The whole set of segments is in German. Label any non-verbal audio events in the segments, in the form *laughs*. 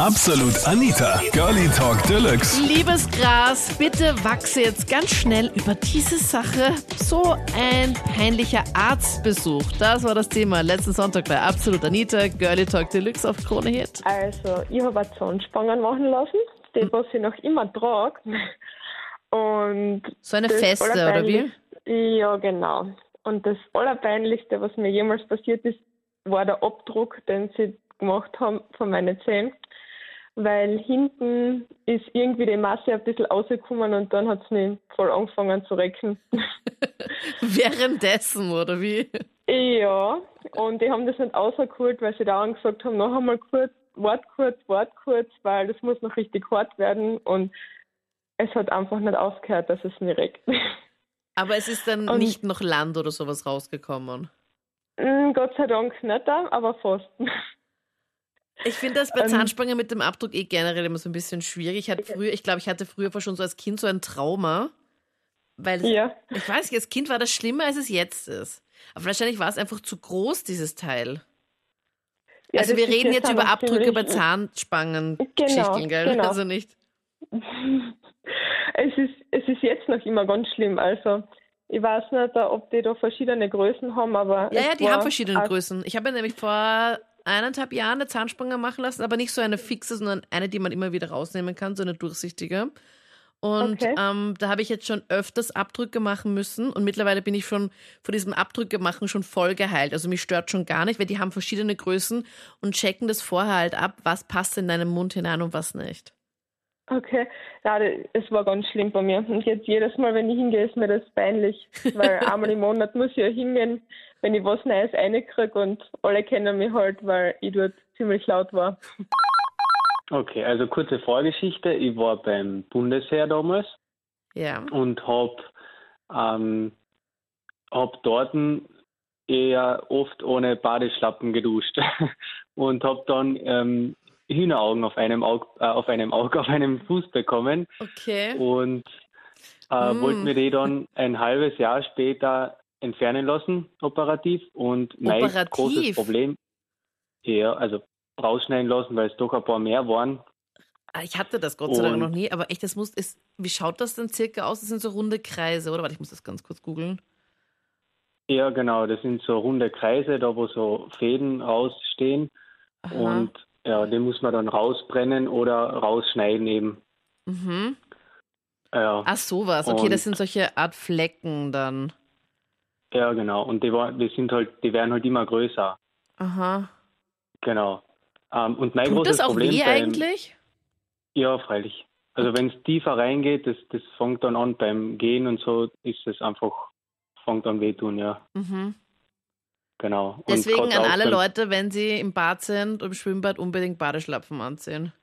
Absolut Anita, Girlie Talk Deluxe. Liebes Gras, bitte wachse jetzt ganz schnell über diese Sache. So ein peinlicher Arztbesuch. Das war das Thema letzten Sonntag bei Absolut Anita, Girlie Talk Deluxe auf Krone Hit. Also, ich habe Zahnspangen machen lassen, die, was ich noch immer trage. Und So eine feste, oder wie? Ja, genau. Und das Allerpeinlichste, was mir jemals passiert ist, war der Abdruck, den sie gemacht haben von meinen Zähnen. Weil hinten ist irgendwie die Masse ein bisschen rausgekommen und dann hat es mich voll angefangen zu recken. *laughs* Währenddessen, oder wie? Ja, und die haben das nicht rausgeholt, weil sie da angesagt haben, noch einmal kurz, wart kurz, wart kurz, weil das muss noch richtig hart werden und es hat einfach nicht aufgehört, dass es mir reckt. *laughs* Aber es ist dann Und- nicht noch Land oder sowas rausgekommen. Mm, Gott sei Dank nicht, aber fast. *laughs* Ich finde das bei Ähm, Zahnspange mit dem Abdruck eh generell immer so ein bisschen schwierig. Ich hatte früher, ich glaube, ich hatte früher schon so als Kind so ein Trauma, weil es, Ja, ich weiß nicht, als Kind war das schlimmer, als es jetzt ist. Aber wahrscheinlich war es einfach zu groß, dieses Teil. ja also wir reden jetzt über Abdrücke bei ziemlich- Zahnspangen-Geschichten, gell? genau. Also nicht. *laughs* Es ist, es ist jetzt noch immer ganz schlimm. Also, ich weiß nicht, ob die da verschiedene Größen haben, aber. Ja, ja, die haben verschiedene Größen. Ich habe mir nämlich vor eineinhalb Jahren eine Zahnspange machen lassen, aber nicht so eine fixe, sondern eine, die man immer wieder rausnehmen kann, so eine durchsichtige. Und Okay. ähm, da habe ich jetzt schon öfters Abdrücke machen müssen und mittlerweile bin ich schon von diesem Abdrücke machen schon voll geheilt. Also mich stört schon gar nicht, weil die haben verschiedene Größen und checken das vorher halt ab, was passt in deinem Mund hinein und was nicht. Okay, ja, es war ganz schlimm bei mir. Und jetzt jedes Mal, wenn ich hingehe, ist mir das peinlich. Weil *laughs* einmal im Monat muss ich ja hingehen, wenn ich was Neues reinkriege und alle kennen mich halt, weil ich dort ziemlich laut war. Okay, also kurze Vorgeschichte. Ich war beim Bundesheer damals Ja. und habe ähm, hab dort eher oft ohne Badeschlappen geduscht *laughs* und habe dann ähm, Hühneraugen auf einem Auge, äh, auf einem Auge, *laughs* auf einem Fuß bekommen Okay. und äh, Mm. wollte mir die dann ein halbes Jahr später entfernen lassen, operativ. Und mein Operativ? großes Problem, ja, also rausschneiden lassen, weil es doch ein paar mehr waren. Ah, Ich hatte das Gott sei Dank noch nie, aber echt, das muss, ist, wie schaut das denn circa aus? Das sind so runde Kreise, oder? Warte, ich muss das ganz kurz googeln. Ja, genau, das sind so runde Kreise, da wo so Fäden rausstehen. Aha. Und ja, den muss man dann rausbrennen oder rausschneiden eben. Mhm. Ja, Ach, sowas. Okay, Und- das sind solche Art Flecken dann. ja genau. Und die, die sind halt, die werden halt immer größer. Aha. Genau. Ähm, und mein Tut großes das auch Problem weh beim, eigentlich? Ja, freilich. Also wenn es tiefer reingeht, das, das fängt dann an beim Gehen und so, ist es einfach, fängt an wehtun, ja. Mhm. Genau. Und Deswegen an alle Leute, wenn sie im Bad sind im Schwimmbad, unbedingt Badeschlapfen anziehen.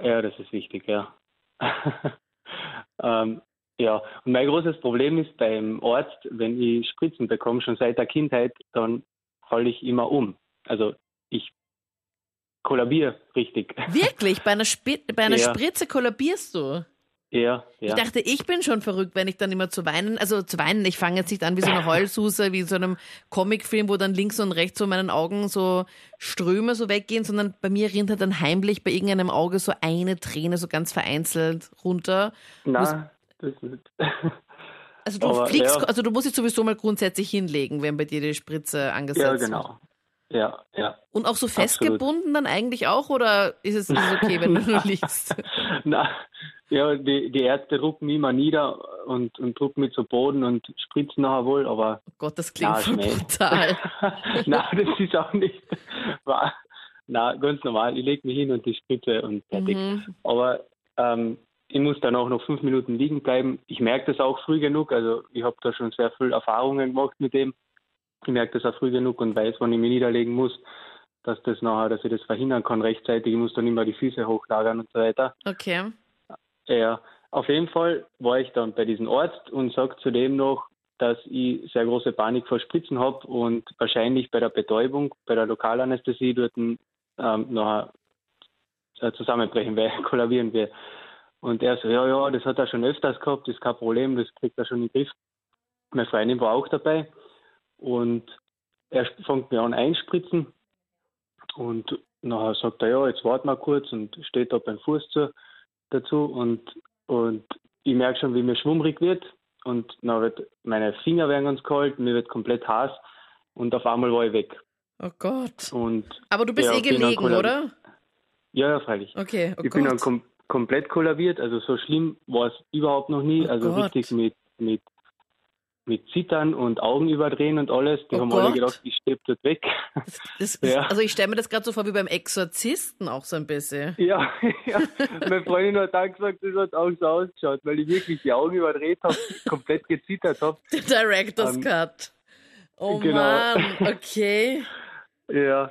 Ja, das ist wichtig, ja. *laughs* ähm, ja, und mein großes Problem ist beim Arzt, wenn ich Spritzen bekomme, schon seit der Kindheit, dann falle ich immer um. Also ich kollabiere richtig. *laughs* Wirklich? Bei einer, Spi bei einer Ja. Spritze kollabierst du? Ja, Ich ja. dachte, ich bin schon verrückt, wenn ich dann immer zu weinen, also zu weinen, ich fange jetzt nicht an wie so eine Heulsuse, wie in so einem Comicfilm, wo dann links und rechts so meinen Augen so Ströme so weggehen, sondern bei mir rinnt halt dann heimlich bei irgendeinem Auge so eine Träne so ganz vereinzelt runter. Na, das nicht. Also du Aber, fliegst, ja. also du musst dich sowieso mal grundsätzlich hinlegen, wenn bei dir die Spritze angesetzt ja, wird. genau. Ja, ja. Und auch so Absolut. festgebunden dann eigentlich auch, oder ist es, okay, wenn du nur *laughs* liegst? Na, ja, die, die Ärzte drucken mich immer nieder und, und drucken mich zu Boden und spritzen nachher wohl, aber Oh Gott, das klingt Na, voll brutal. *laughs* Nein, das ist auch nicht *laughs* wahr. Na, ganz normal. Ich lege mich hin und die Spritze und fertig. Mhm. Aber ähm, ich muss dann auch noch fünf Minuten liegen bleiben. Ich merke das auch früh genug. Also ich habe da schon sehr viel Erfahrungen gemacht mit dem. Ich merke das auch früh genug und weiß, wann ich mich niederlegen muss, dass das nachher, dass ich das verhindern kann rechtzeitig. Ich muss dann immer die Füße hochlagern und so weiter. Okay. Ja, auf jeden Fall war ich dann bei diesem Arzt und sage zudem noch, dass ich sehr große Panik vor Spritzen habe und wahrscheinlich bei der Betäubung, bei der Lokalanästhesie dort ähm, nachher äh, zusammenbrechen werde, *laughs* kollabieren werde. Und er so, ja, ja, das hat er schon öfters gehabt, das ist kein Problem, das kriegt er schon in den Griff. Meine Freundin war auch dabei und er fängt mir an einspritzen und nachher sagt er, ja, jetzt warte mal kurz und steht da beim Fuß zu, dazu und, und ich merke schon, wie mir schwummrig wird und dann wird meine Finger werden ganz kalt, mir wird komplett heiß und auf einmal war ich weg. Oh Gott. Und Aber du bist ja, eh gelegen, oder? Ja, ja, freilich. Okay, oh ich bin dann Gott. kom komplett kollabiert, also so schlimm war es überhaupt noch nie. Oh also Gott. richtig mit, mit, mit Zittern und Augen überdrehen und alles. Die Oh haben Gott. alle gedacht, ich stirb dort weg. Das, das, *laughs* Ja. Also ich stelle mir das gerade so vor wie beim Exorzisten auch so ein bisschen. ja, *laughs* ja. Meine Freundin hat auch gesagt, das hat auch so ausgeschaut, weil ich wirklich die Augen überdreht habe, *laughs* komplett gezittert habe. Der Director's Ähm, Cut. Oh genau. Mann, okay. Ja,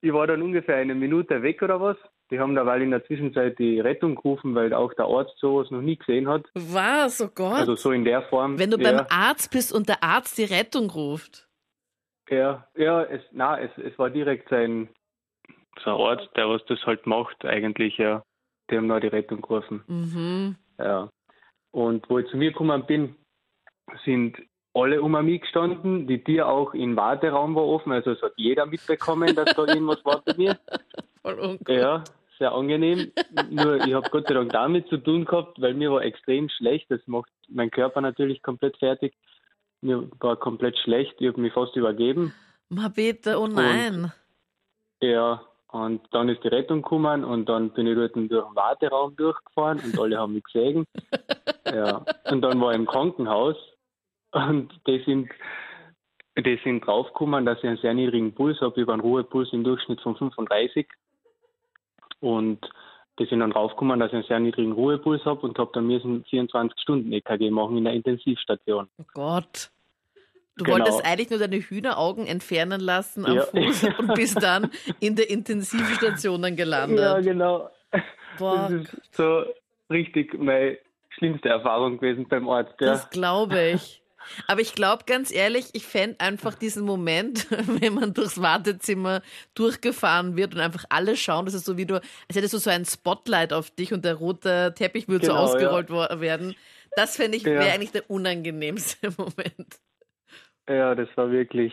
ich war dann ungefähr eine Minute weg oder was. Die haben da weil in der Zwischenzeit die Rettung gerufen, weil auch der Arzt sowas noch nie gesehen hat. Was? Oh Gott. Also so in der Form. Wenn du ja, beim Arzt bist und der Arzt die Rettung ruft. Ja, ja, es, na, es, es war direkt sein, so ein Arzt, der was das halt macht, eigentlich, ja. Die haben da die Rettung gerufen. Mhm. Ja. Und wo ich zu mir gekommen bin, sind alle um mich gestanden, die Tür auch im Warteraum war offen, also es hat jeder mitbekommen, dass da *laughs* irgendwas war bei mir. Voll ungut. Ja, sehr angenehm. Nur ich habe Gott sei Dank damit zu tun gehabt, weil mir war extrem schlecht. Das macht mein Körper natürlich komplett fertig. Mir war komplett schlecht. Ich habe mich fast übergeben. Ma bitte, oh nein. Ja, und dann ist die Rettung gekommen und dann bin ich dort durch den Warteraum durchgefahren und alle haben mich gesehen. *laughs* Ja, und dann war ich im Krankenhaus und die sind, die sind draufgekommen, dass ich einen sehr niedrigen Puls habe. Ich habe einen Ruhepuls im Durchschnitt von 35 und die sind dann draufgekommen, dass ich einen sehr niedrigen Ruhepuls habe und habe dann müssen 24 Stunden EKG machen in der Intensivstation. Oh Gott. Du Genau. wolltest eigentlich nur deine Hühneraugen entfernen lassen am Ja. Fuß *laughs* und bist dann in der Intensivstation dann gelandet. Ja, genau. Boah, Das ist so richtig meine schlimmste Erfahrung gewesen beim Arzt. Ja. das glaube ich. Aber ich glaube ganz ehrlich, ich fände einfach diesen Moment, *laughs* wenn man durchs Wartezimmer durchgefahren wird und einfach alle schauen, das ist so wie du, als hättest du so ein Spotlight auf dich und der rote Teppich würde so Genau, ausgerollt wo- werden. Das fände ich, Ja. wäre eigentlich der unangenehmste *laughs* Moment. Ja, das war wirklich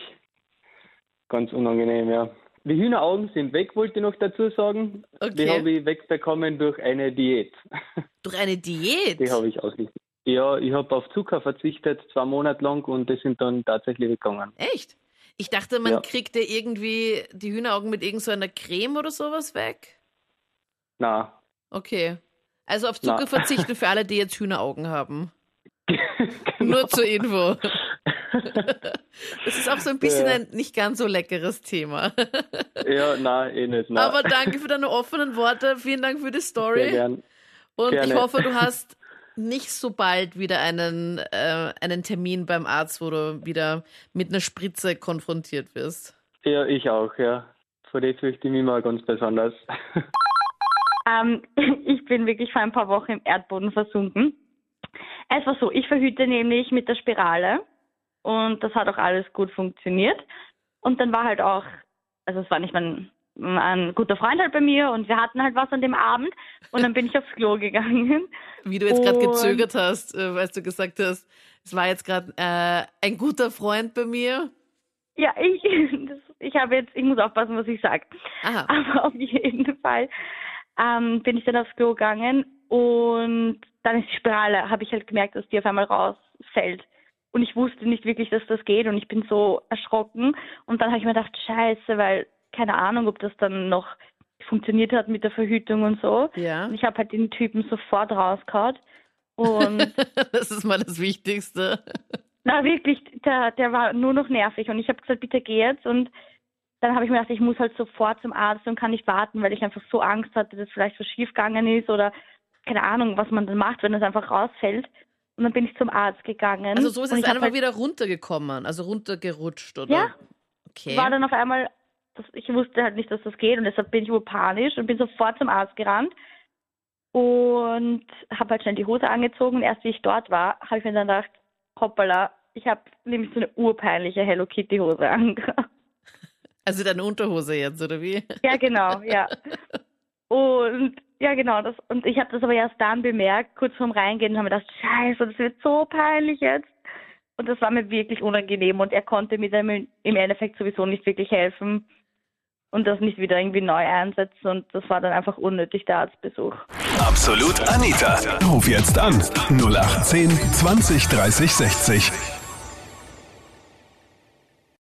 ganz unangenehm, ja. Die Hühneraugen sind weg, wollte ich noch dazu sagen. Die Okay. habe ich wegbekommen durch eine Diät. *laughs* Durch eine Diät? Die habe ich ausgerichtet. Ja, ich habe auf Zucker verzichtet, zwei Monate lang, und die sind dann tatsächlich weggegangen. Echt? Ich dachte, man Ja. kriegt ja irgendwie die Hühneraugen mit irgend so Creme oder sowas weg. Na, Okay. Also auf Na. Zucker verzichten für alle, die jetzt Hühneraugen haben. *laughs* genau. Nur zur Info. *laughs* Das ist auch so ein bisschen Ja. ein nicht ganz so leckeres Thema. ja, na, eh nicht. Na. Aber danke für deine offenen Worte. Vielen Dank für die Sehr Story. gern. Und ich gerne. hoffe, du hast nicht so bald wieder einen, äh, einen Termin beim Arzt, wo du wieder mit einer Spritze konfrontiert wirst. Ja, ich auch, ja. Vor dem fürchte ich mich mal ganz besonders. *laughs* Ähm, *laughs* ich bin wirklich vor ein paar Wochen im Erdboden versunken. Es war so, ich verhüte nämlich mit der Spirale und das hat auch alles gut funktioniert. Und dann war halt auch, also es war nicht mein, ein guter Freund halt bei mir und wir hatten halt was an dem Abend und dann bin ich aufs Klo gegangen. *laughs* Wie du jetzt gerade gezögert hast, äh, weil du gesagt hast, es war jetzt gerade äh, ein guter Freund bei mir. Ja, ich, *laughs* das, ich habe jetzt, ich muss aufpassen, was ich sage. *laughs* Aber auf jeden Fall ähm, bin ich dann aufs Klo gegangen und dann ist die Spirale, habe ich halt gemerkt, dass die auf einmal rausfällt. Und ich wusste nicht wirklich, dass das geht und ich bin so erschrocken. Und dann habe ich mir gedacht, scheiße, weil keine Ahnung, ob das dann noch funktioniert hat mit der Verhütung und so. Ja. Und ich habe halt den Typen sofort rausgehauen. Und *laughs* Das ist mal das Wichtigste. na wirklich, der, der war nur noch nervig und ich habe gesagt, bitte geh jetzt und dann habe ich mir gedacht, ich muss halt sofort zum Arzt und kann nicht warten, weil ich einfach so Angst hatte, dass vielleicht was schiefgegangen ist oder keine Ahnung, was man dann macht, wenn es einfach rausfällt. Und dann bin ich zum Arzt gegangen. Also so ist es einfach halt, wieder runtergekommen, also runtergerutscht, oder? Ja. Okay. war dann auf einmal, das, ich wusste halt nicht, dass das geht und deshalb bin ich wohl panisch und bin sofort zum Arzt gerannt und habe halt schnell die Hose angezogen und erst wie ich dort war, habe ich mir dann gedacht, hoppala, ich habe nämlich so eine urpeinliche Hello Kitty Hose angehabt. Also deine Unterhose jetzt, oder wie? Ja, genau, ja. Und ja, genau, das und ich habe das aber erst dann bemerkt, kurz vorm Reingehen, und habe mir gedacht, scheiße, das wird so peinlich jetzt. Und das war mir wirklich unangenehm und er konnte mir dann im Endeffekt sowieso nicht wirklich helfen. Und das nicht wieder irgendwie neu einsetzen und das war dann einfach unnötig, der Arztbesuch. Absolut Anita. Ruf jetzt an. 0810 20 30 60.